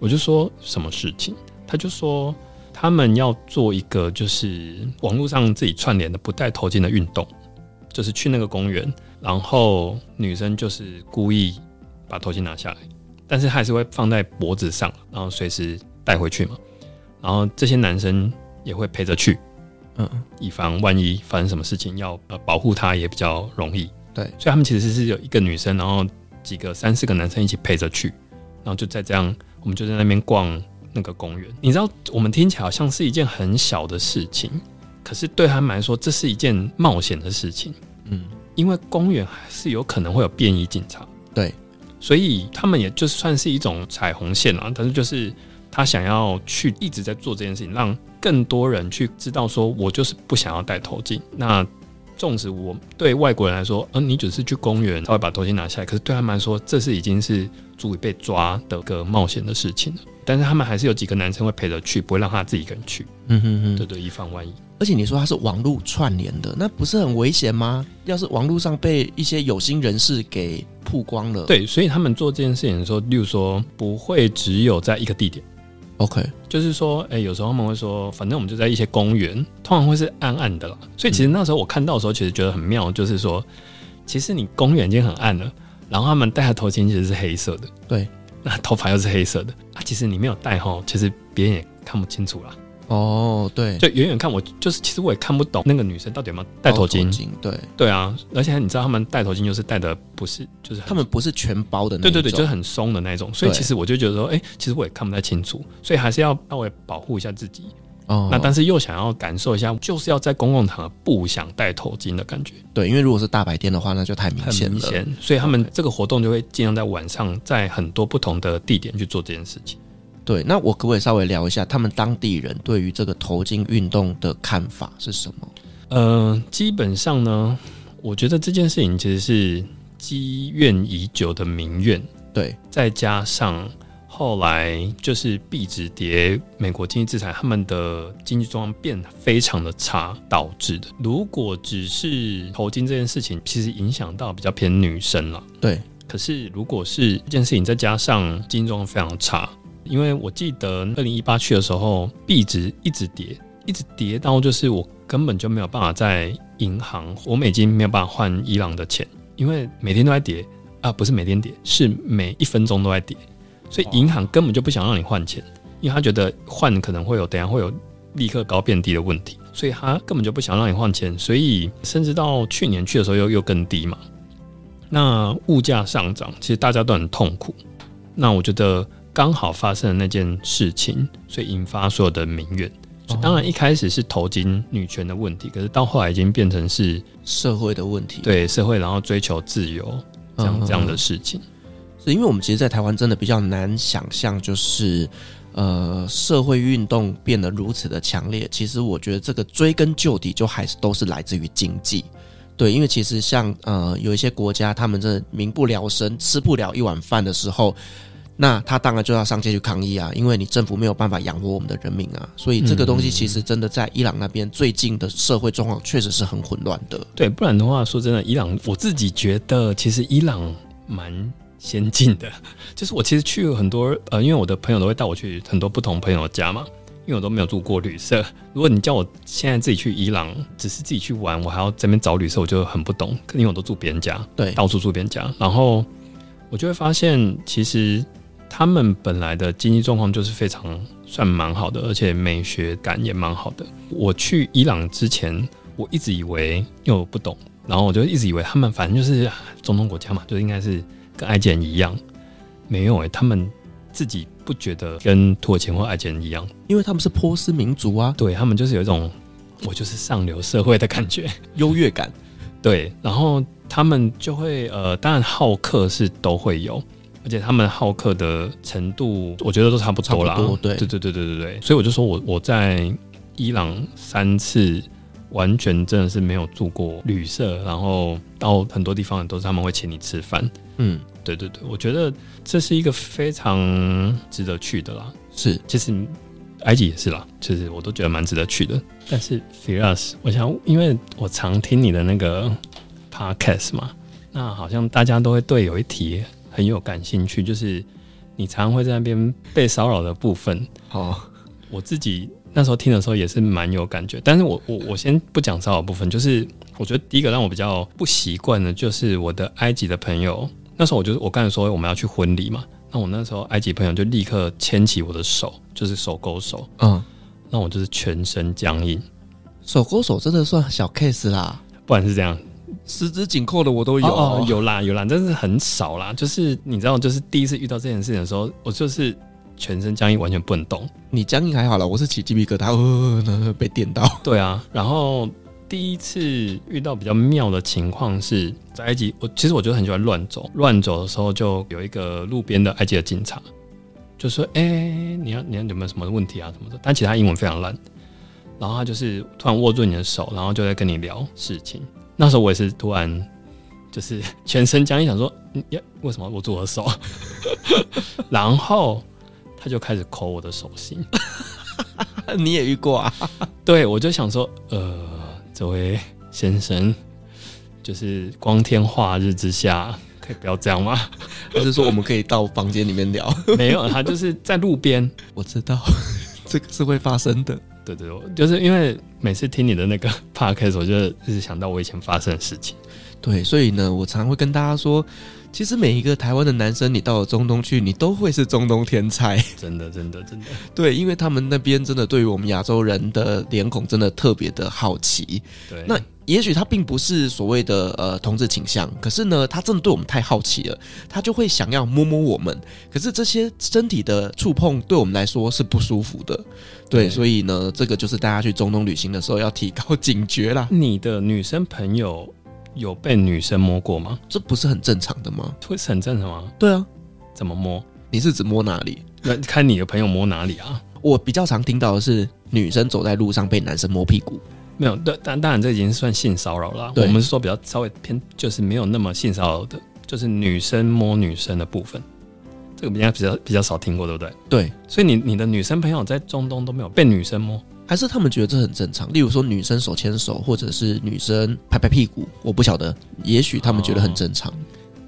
我就说：“什么事情？”他就说：“他们要做一个就是网络上自己串联的不戴头巾的运动，就是去那个公园，然后女生就是故意把头巾拿下来，但是还是会放在脖子上，然后随时带回去嘛。然后这些男生也会陪着去，嗯，以防万一发生什么事情，要呃保护她也比较容易。对，所以他们其实是有一个女生，然后几个三四个男生一起陪着去，然后就在这样，我们就在那边逛。那个公园，你知道，我们听起来好像是一件很小的事情，可是对他们来说，这是一件冒险的事情。嗯，因为公园还是有可能会有便衣警察，对，所以他们也就算是一种彩虹线啊。但是就是他想要去一直在做这件事情，让更多人去知道，说我就是不想要戴头巾。那纵使我对外国人来说，嗯，你只是去公园稍微把头巾拿下来，可是对他们来说，这是已经是足以被抓的个冒险的事情了。但是他们还是有几个男生会陪着去，不会让他自己一个人去。嗯哼哼，对对，以防万一。而且你说它是网络串联的，那不是很危险吗？要是网络上被一些有心人士给曝光了，对，所以他们做这件事情的时候，例如说不会只有在一个地点。OK，就是说，哎、欸，有时候他们会说，反正我们就在一些公园，通常会是暗暗的啦。所以其实那时候我看到的时候，其实觉得很妙，就是说，其实你公园已经很暗了，然后他们戴的头巾其实是黑色的。对。那头发又是黑色的啊，其实你没有戴哈，其实别人也看不清楚啦。哦，对，就远远看我就是，其实我也看不懂那个女生到底有没有戴头巾。对，对啊，而且你知道他们戴头巾就是戴的不是，就是他们不是全包的那种，对对对，就是很松的那种。所以其实我就觉得说，哎、欸，其实我也看不太清楚，所以还是要稍微保护一下自己。哦，那但是又想要感受一下，就是要在公共场合不想戴头巾的感觉。对，因为如果是大白天的话，那就太明显了。很明显，所以他们这个活动就会尽量在晚上，在很多不同的地点去做这件事情。对，那我可不可以稍微聊一下他们当地人对于这个头巾运动的看法是什么？呃，基本上呢，我觉得这件事情其实是积怨已久的民怨。对，再加上。后来就是币值跌，美国经济制裁，他们的经济状况变得非常的差导致的。如果只是头巾这件事情，其实影响到比较偏女生了。对，可是如果是这件事情再加上经济状况非常差，因为我记得二零一八去的时候，币值一直跌，一直跌到就是我根本就没有办法在银行，我美金没有办法换伊朗的钱，因为每天都在跌啊，不是每天跌，是每一分钟都在跌。所以银行根本就不想让你换钱，因为他觉得换可能会有等下会有立刻高变低的问题，所以他根本就不想让你换钱。所以甚至到去年去的时候又又更低嘛。那物价上涨，其实大家都很痛苦。那我觉得刚好发生了那件事情，所以引发所有的民怨。当然一开始是头巾女权的问题，可是到后来已经变成是社会的问题。对社会，然后追求自由这样这样的事情。是因为我们其实，在台湾真的比较难想象，就是呃，社会运动变得如此的强烈。其实，我觉得这个追根究底，就还是都是来自于经济。对，因为其实像呃，有一些国家，他们真的民不聊生，吃不了一碗饭的时候，那他当然就要上街去抗议啊，因为你政府没有办法养活我们的人民啊。所以，这个东西其实真的在伊朗那边最近的社会状况确实是很混乱的。对，不然的话，说真的，伊朗我自己觉得，其实伊朗蛮。先进的，就是我其实去了很多，呃，因为我的朋友都会带我去很多不同朋友家嘛，因为我都没有住过旅社。如果你叫我现在自己去伊朗，只是自己去玩，我还要这边找旅社，我就很不懂，因为我都住别人家，对，到处住别人家，然后我就会发现，其实他们本来的经济状况就是非常算蛮好的，而且美学感也蛮好的。我去伊朗之前，我一直以为，因为我不懂，然后我就一直以为他们反正就是中东国家嘛，就应该是。跟埃及人一样，没有诶、欸，他们自己不觉得跟土耳其或埃及人一样，因为他们是波斯民族啊，对他们就是有一种我就是上流社会的感觉，优越感，对，然后他们就会呃，当然好客是都会有，而且他们好客的程度，我觉得都差不多啦，多对，对对对对对对，所以我就说我我在伊朗三次。完全真的是没有住过旅社，然后到很多地方都是他们会请你吃饭。嗯，对对对，我觉得这是一个非常值得去的啦。是，其实埃及也是啦，其实我都觉得蛮值得去的。但是 Firas，我想，因为我常听你的那个 podcast 嘛，那好像大家都会对有一题很有感兴趣，就是你常常会在那边被骚扰的部分。好，我自己。那时候听的时候也是蛮有感觉。但是我我我先不讲骚扰部分，就是我觉得第一个让我比较不习惯的，就是我的埃及的朋友。那时候我就是我刚才说我们要去婚礼嘛，那我那时候埃及朋友就立刻牵起我的手，就是手勾手，嗯，那我就是全身僵硬。手勾手真的算小 case 啦，不然是这样。十指紧扣的我都有，哦哦，有啦有啦，但是很少啦。就是你知道，就是第一次遇到这件事情的时候，我就是全身僵硬，完全不能动。你僵硬还好啦，我是起鸡皮疙瘩，呃，被电到。对啊，然后第一次遇到比较妙的情况是在埃及，我其实我觉得很喜欢乱走，乱走的时候就有一个路边的埃及的警察，就说：“哎、欸，你要你要有没有什么问题啊什么的？”但其实他英文非常烂，然后他就是突然握住你的手，然后就在跟你聊事情。那时候我也是突然就是 全身僵硬，想说，呀，为什么握住我的手？然后他就开始抠我的手心。你也遇过啊？对，我就想说，呃，这位先生，就是光天化日之下，可以不要这样吗？还是说我们可以到房间里面聊？没有，他就是在路边。我知道这个是会发生的。对对，就是因为每次听你的那个 podcast，我就一直想到我以前发生的事情。对，所以呢，我常会跟大家说，其实每一个台湾的男生，你到了中东去，你都会是中东天才。真的，真的，真的。对，因为他们那边真的对于我们亚洲人的脸孔真的特别的好奇。对，那。也许他并不是所谓的呃同志倾向，可是呢，他真的对我们太好奇了，他就会想要摸摸我们。可是这些身体的触碰对我们来说是不舒服的，对，对，所以呢，这个就是大家去中东旅行的时候要提高警觉啦。你的女生朋友有被女生摸过吗？这不是很正常的吗？会是很正常吗？对啊，怎么摸？你是指摸哪里？那看你的朋友摸哪里啊？我比较常听到的是女生走在路上被男生摸屁股。没有，对，但当然这已经算性骚扰了。我们是说比较稍微偏，就是没有那么性骚扰的，就是女生摸女生的部分，这个应该比较比较少听过，对不对？对，所以你你的女生朋友在中东都没有被女生摸，还是他们觉得这很正常？例如说女生手牵手，或者是女生拍拍屁股，我不晓得，也许他们觉得很正常。哦，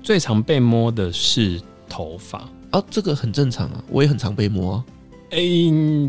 最常被摸的是头发啊，这个很正常啊，我也很常被摸啊。哎，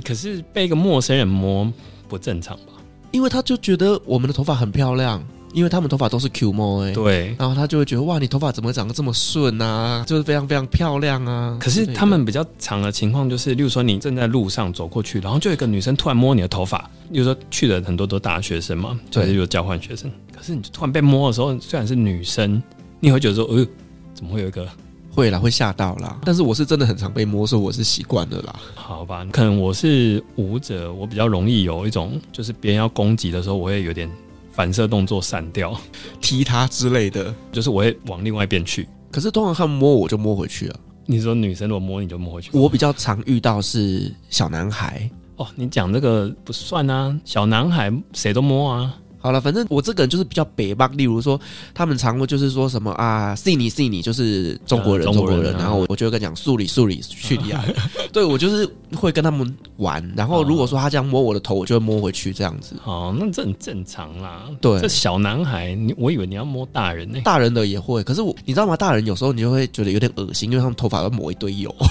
可是被一个陌生人摸不正常吧？因为他就觉得我们的头发很漂亮，因为他们头发都是 Q 毛哎，对，然后他就会觉得哇，你头发怎么长得这么顺啊？就是非常非常漂亮啊。可是他们比较常的情况就是，例如说你正在路上走过去，然后就有一个女生突然摸你的头发，例如说去的很多都大学生嘛，就是有交换学生，可是你就突然被摸的时候，虽然是女生，你会觉得说，呃，怎么会有一个？会啦，会吓到啦。但是我是真的很常被摸，所以我是习惯了啦。好吧，可能我是舞者，我比较容易有一种，就是别人要攻击的时候，我会有点反射动作闪掉，踢他之类的，就是我会往另外一边去。可是通常他们摸我就摸回去了。你说女生如果摸你就摸回去？我比较常遇到是小男孩。哦，你讲这个不算啊，小男孩谁都摸啊。好了，反正我这个人就是比较北吧。例如说，他们常会就是说什么啊，信你信你，就是中国人，呃、中国人。然后我我就会讲，数理数理去你啊。对，我就是会跟他们玩。然后如果说他这样摸我的头，我就会摸回去这样子。哦，那这很正常啦。对，这小男孩，你我以为你要摸大人呢、欸。大人的也会，可是我你知道吗？大人有时候你就会觉得有点恶心，因为他们头发会抹一堆油。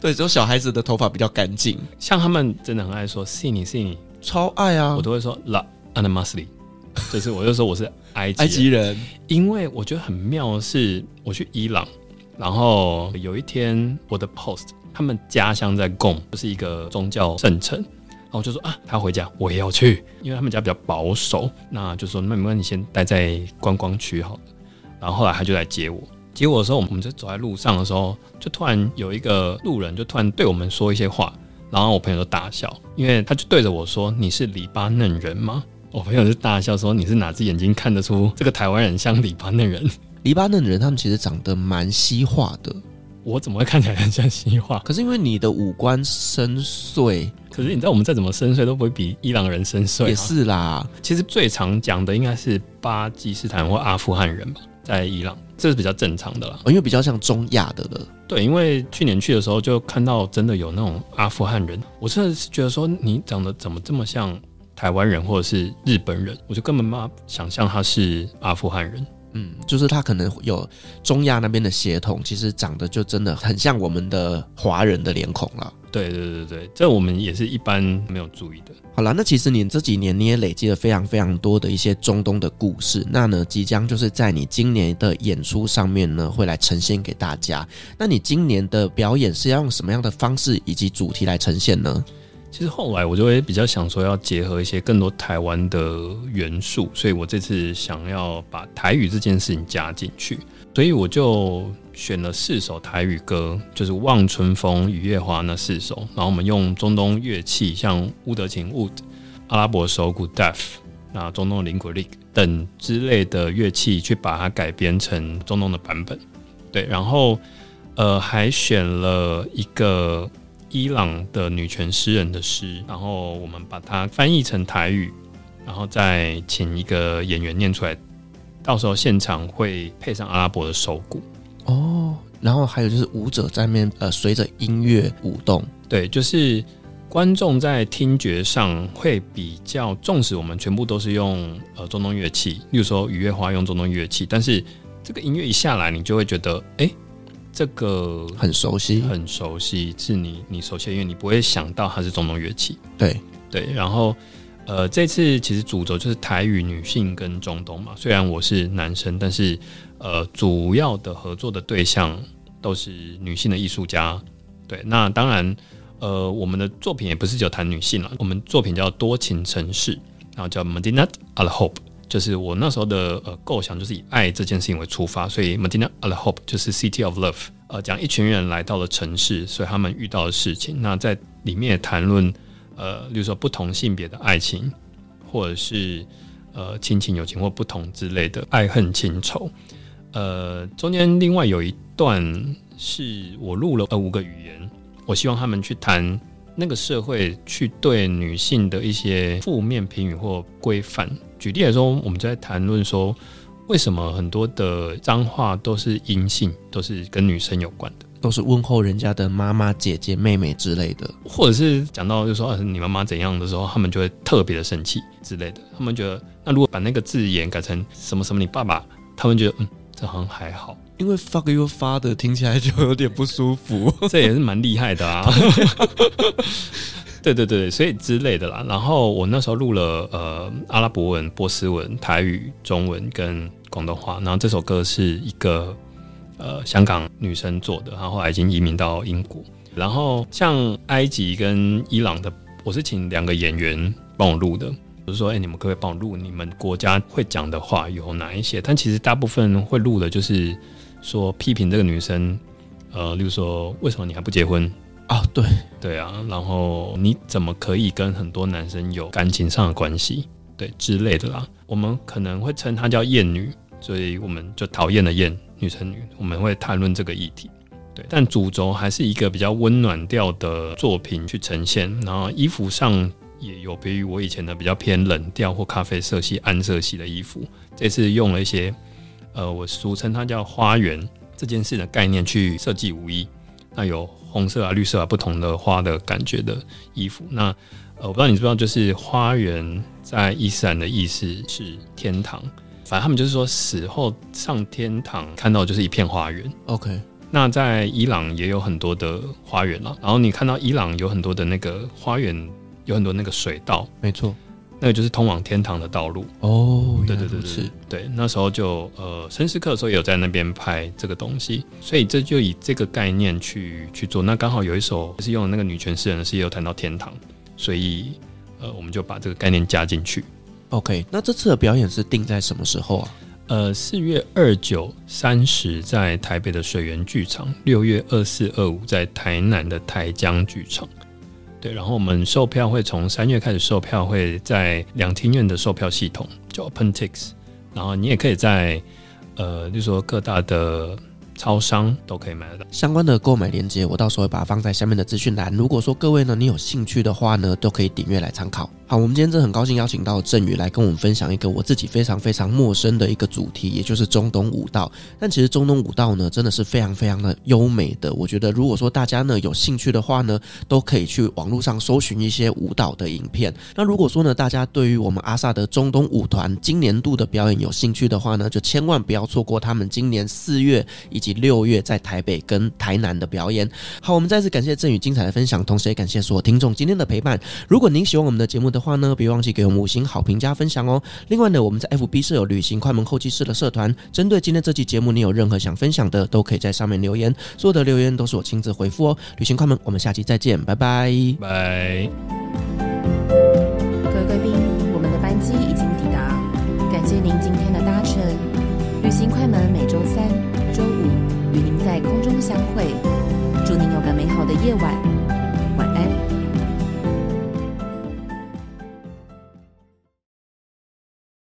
对，只有小孩子的头发比较干净。像他们真的很爱说信你信你。超爱啊！我都会说 La Anamasli，就是我就说我是 埃及埃及人，因为我觉得很妙的是，我去伊朗，然后有一天我的 post，他们家乡在 Qom，就是一个宗教圣城，然后我就说啊，他要回家，我也要去，因为他们家比较保守，那就说那没关系，你先待在观光区好了。然后后来他就来接我，接我的时候，我们就走在路上的时候，就突然有一个路人就突然对我们说一些话。然后我朋友就大笑，因为他就对着我说：“你是黎巴嫩人吗？”我朋友就大笑说：“你是哪只眼睛看得出这个台湾人像黎巴嫩人？”黎巴嫩人他们其实长得蛮西化的，我怎么会看起来很像西化？可是因为你的五官深邃，可是你知道我们再怎么深邃都不会比伊朗人深邃。也是啦，其实最常讲的应该是巴基斯坦或阿富汗人吧，在伊朗。这是比较正常的啦，因为比较像中亚的了。对，因为去年去的时候就看到真的有那种阿富汗人，我真的是觉得说你长得怎么这么像台湾人或者是日本人，我就根本没法想象他是阿富汗人。嗯，就是他可能有中亚那边的血统，其实长得就真的很像我们的华人的脸孔了。对对对对，这我们也是一般没有注意的。好了，那其实你这几年你也累积了非常非常多的一些中东的故事，那呢，即将就是在你今年的演出上面呢，会来呈现给大家。那你今年的表演是要用什么样的方式以及主题来呈现呢？其实后来我就会比较想说，要结合一些更多台湾的元素，所以我这次想要把台语这件事情加进去，所以我就选了四首台语歌，就是《望春风》《雨夜花》那四首，然后我们用中东乐器，像乌德琴 （Oud）、阿拉伯手鼓 （Daf）、那中东的 Lingüilik 等之类的乐器，去把它改编成中东的版本。对，然后呃，还选了一个。伊朗的女权诗人的诗，然后我们把它翻译成台语，然后再请一个演员念出来，到时候现场会配上阿拉伯的手鼓哦，然后还有就是舞者在面呃随着音乐舞动，对，就是观众在听觉上会比较重视我们全部都是用呃中东乐器，例如说雨月花用中东乐器，但是这个音乐一下来，你就会觉得哎。诶这个很熟悉，很熟悉，是你你熟悉，因为你不会想到它是中东乐器。对对，然后呃，这次其实主轴就是台语、女性跟中东嘛。虽然我是男生，但是呃，主要的合作的对象都是女性的艺术家。对，那当然呃，我们的作品也不是只有谈女性了，我们作品叫多情城市，然后叫 Madinat Al Hope。就是我那时候的呃构想，就是以爱这件事情为出发，所以 Madinat Al Hope 就是 City of Love，呃，讲一群人来到了城市，所以他们遇到的事情。那在里面也谈论呃，例如说不同性别的爱情，或者是呃亲情、友情或不同之类的爱恨情仇。呃，中间另外有一段是我录了呃五个语言，我希望他们去谈那个社会去对女性的一些负面评语或规范。举例来说，我们在谈论说，为什么很多的脏话都是阴性，都是跟女生有关的，都是问候人家的妈妈、姐姐、妹妹之类的，或者是讲到就说，啊，你妈妈怎样的时候，他们就会特别的生气之类的。他们觉得，那如果把那个字眼改成什么什么你爸爸，他们觉得，嗯，这好像还好，因为 fuck your father 听起来就有点不舒服，这也是蛮厉害的啊。对对对，所以之类的啦。然后我那时候录了呃阿拉伯文、波斯文、台语、中文跟广东话。然后这首歌是一个呃香港女生做的，然后后来已经移民到英国。然后像埃及跟伊朗的，我是请两个演员帮我录的。我是说，哎，你们可不可以帮我录你们国家会讲的话有哪一些？但其实大部分会录的就是说批评这个女生，呃，例如说为什么你还不结婚？啊、哦，对对啊，然后你怎么可以跟很多男生有感情上的关系，对之类的啦？我们可能会称她叫厌女，所以我们就讨厌的厌女生女，我们会谈论这个议题。对，但主轴还是一个比较温暖调的作品去呈现，然后衣服上也有别于我以前的比较偏冷调或咖啡色系、暗色系的衣服，这次用了一些呃，我俗称它叫花园这件事的概念去设计舞衣，那有。红色啊，绿色啊，不同的花的感觉的衣服。那呃，我不知道你知不知道，就是花园在伊斯兰的意思是天堂。反正他们就是说死后上天堂看到就是一片花园。OK，那在伊朗也有很多的花园了。然后你看到伊朗有很多的那个花园，有很多那个水稻，没错。那个就是通往天堂的道路哦，对对对对，是，对，那时候就呃，绅士课的时候也有在那边拍这个东西，所以这就以这个概念去去做。那刚好有一首是用那个女权诗人的诗，也有谈到天堂，所以呃，我们就把这个概念加进去。OK，那这次的表演是定在什么时候啊？呃，四月二九、三十在台北的水源剧场，六月二四、二五在台南的台江剧场。对，然后我们售票会从三月开始售票，会在两厅院的售票系统叫 OpenTix，然后你也可以在呃，就说各大的超商都可以买得到。相关的购买链接，我到时候会把它放在下面的资讯栏。如果说各位呢，你有兴趣的话呢，都可以点阅来参考。好，我们今天真的很高兴邀请到振宇来跟我们分享一个我自己非常非常陌生的一个主题，也就是中东舞蹈。但其实中东舞蹈呢，真的是非常非常的优美的。我觉得如果说大家呢有兴趣的话呢，都可以去网络上搜寻一些舞蹈的影片。那如果说呢，大家对于我们阿萨德中东舞团今年度的表演有兴趣的话呢，就千万不要错过他们今年四月以及六月在台北跟台南的表演。好，我们再次感谢振宇精彩的分享，同时也感谢所有听众今天的陪伴。如果您喜欢我们的节目的话呢，别忘记给我们五星好评加分享哦。另外呢，我们在 FB 设有旅行快门后期室的社团，针对今天这期节目，你有任何想分享的，都可以在上面留言，所有的留言都是我亲自回复哦。旅行快门，我们下期再见，拜拜，拜。各位贵宾，我们的班机已经抵达，感谢您今天的搭乘。旅行快门每周三、相会，祝您有个美好的夜晚，